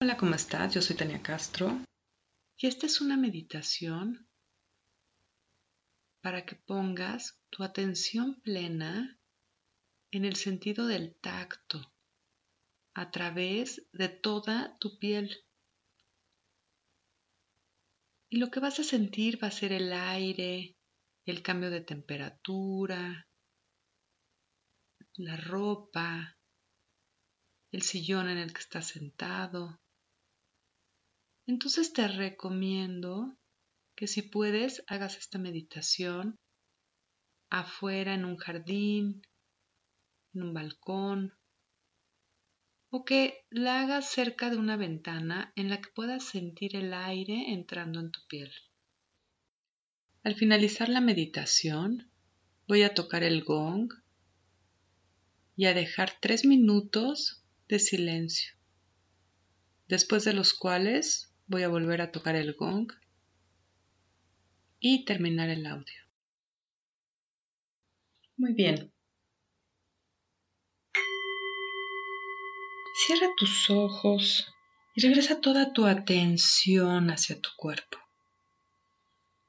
Hola, ¿cómo estás? Yo soy Tania Castro y esta es una meditación para que pongas tu atención plena en el sentido del tacto a través de toda tu piel. Y lo que vas a sentir va a ser el aire, el cambio de temperatura, la ropa, el sillón en el que estás sentado. Entonces te recomiendo que si puedes hagas esta meditación afuera en un jardín, en un balcón, o que la hagas cerca de una ventana en la que puedas sentir el aire entrando en tu piel. Al finalizar la meditación, voy a tocar el gong y a dejar tres minutos de silencio, después de los cuales voy a volver a tocar el gong y terminar el audio. Muy bien. Cierra tus ojos y regresa toda tu atención hacia tu cuerpo.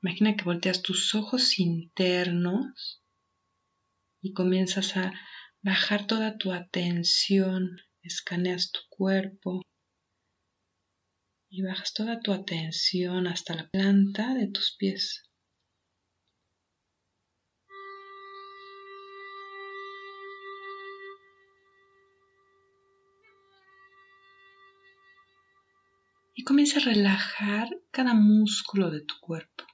Imagina que volteas tus ojos internos y comienzas a bajar toda tu atención, escaneas tu cuerpo y bajas toda tu atención hasta la planta de tus pies. Y comienza a relajar cada músculo de tu cuerpo.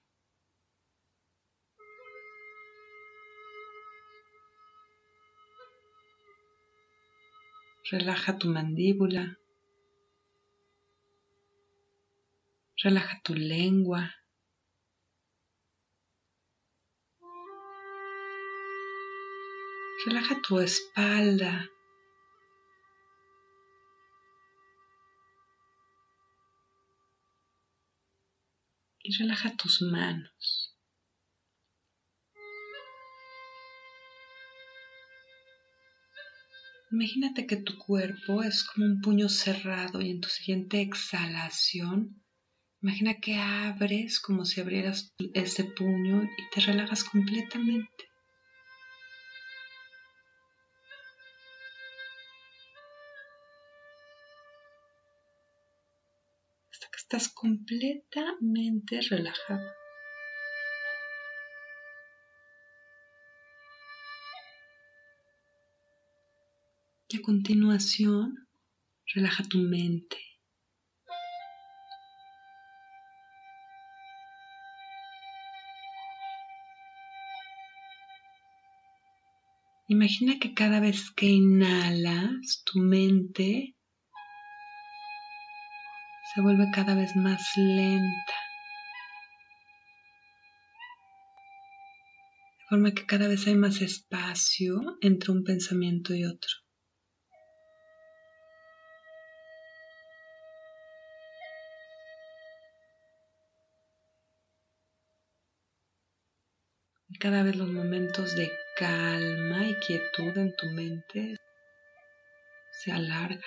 Relaja tu mandíbula. Relaja tu lengua. Relaja tu espalda. Y relaja tus manos. Imagínate que tu cuerpo es como un puño cerrado y en tu siguiente exhalación, imagina que abres como si abrieras ese puño y te relajas completamente. Hasta que estás completamente relajado. Y a continuación, relaja tu mente. Imagina que cada vez que inhalas, tu mente se vuelve cada vez más lenta. De forma que cada vez hay más espacio entre un pensamiento y otro. cada vez los momentos de calma y quietud en tu mente se alargan.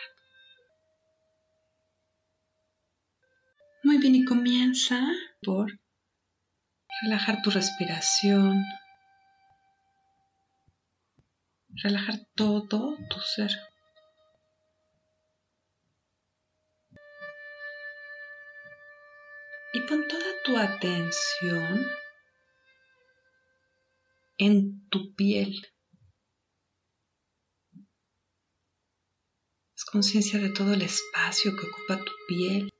Muy bien, y comienza por relajar tu respiración, relajar todo tu ser. Y pon toda tu atención en tu piel. Es conciencia de todo el espacio que ocupa tu piel.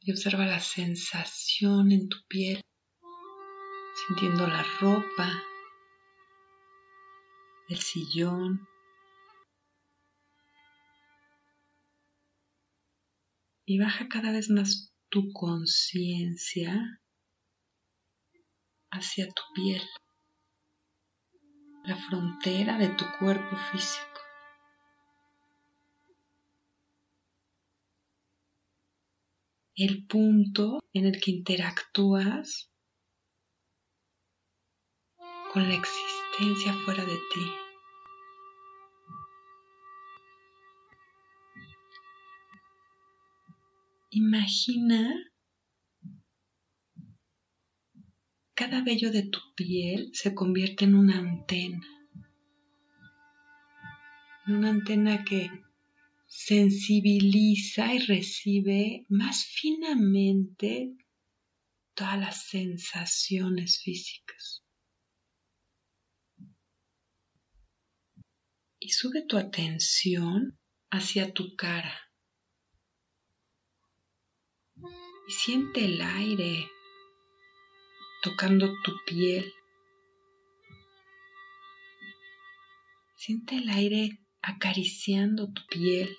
Y observa la sensación en tu piel, sintiendo la ropa, el sillón, y baja cada vez más tu conciencia hacia tu piel, la frontera de tu cuerpo físico. El punto en el que interactúas con la existencia fuera de ti. Imagina cada vello de tu piel se convierte en una antena. Una antena que sensibiliza y recibe más finamente todas las sensaciones físicas. Y sube tu atención hacia tu cara. Y siente el aire tocando tu piel. Siente el aire acariciando tu piel.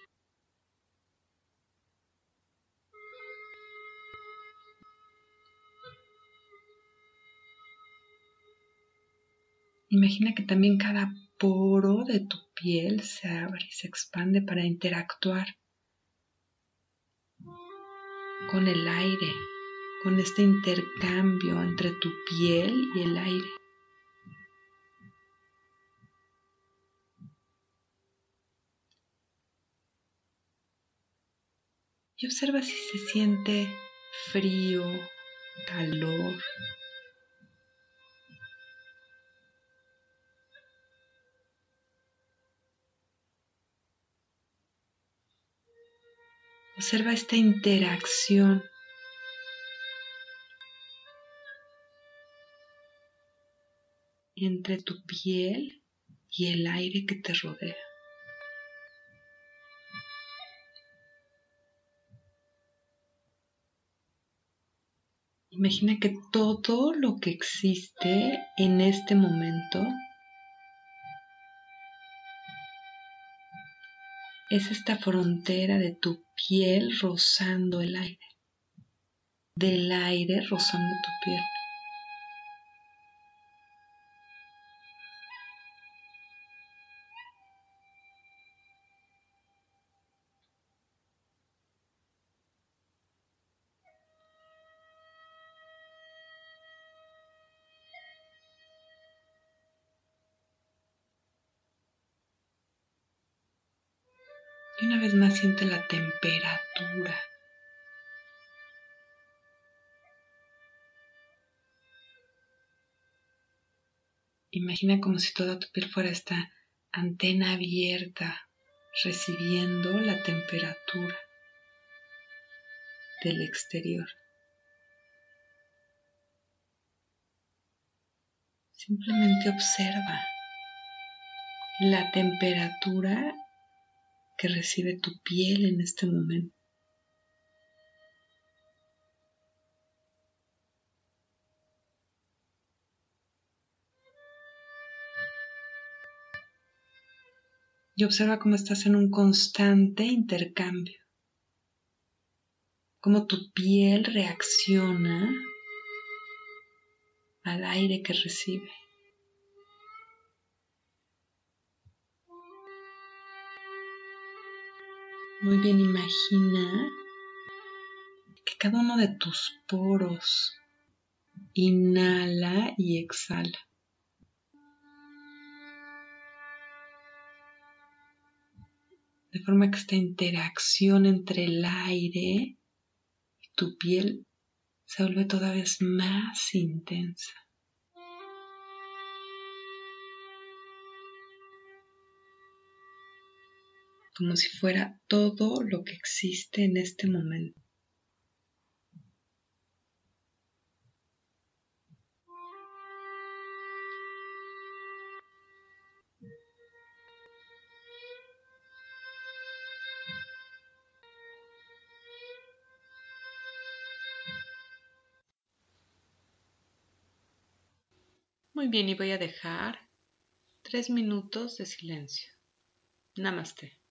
Imagina que también cada poro de tu piel se abre y se expande para interactuar con el aire, con este intercambio entre tu piel y el aire. Y observa si se siente frío, calor, Observa esta interacción. entre tu piel y el aire que te rodea. Imagina que todo lo que existe en este momento es esta frontera de tu piel rozando el aire, del aire rozando tu piel. Una vez más siente la temperatura. Imagina como si toda tu piel fuera esta antena abierta recibiendo la temperatura del exterior. Simplemente observa la temperatura que recibe tu piel en este momento. Y observa cómo estás en un constante intercambio, cómo tu piel reacciona al aire que recibe. Muy bien, imagina que cada uno de tus poros inhala y exhala. De forma que esta interacción entre el aire y tu piel se vuelve todavía más intensa. Como si fuera todo lo que existe en este momento. Muy bien, y voy a dejar tres minutos de silencio. Namaste.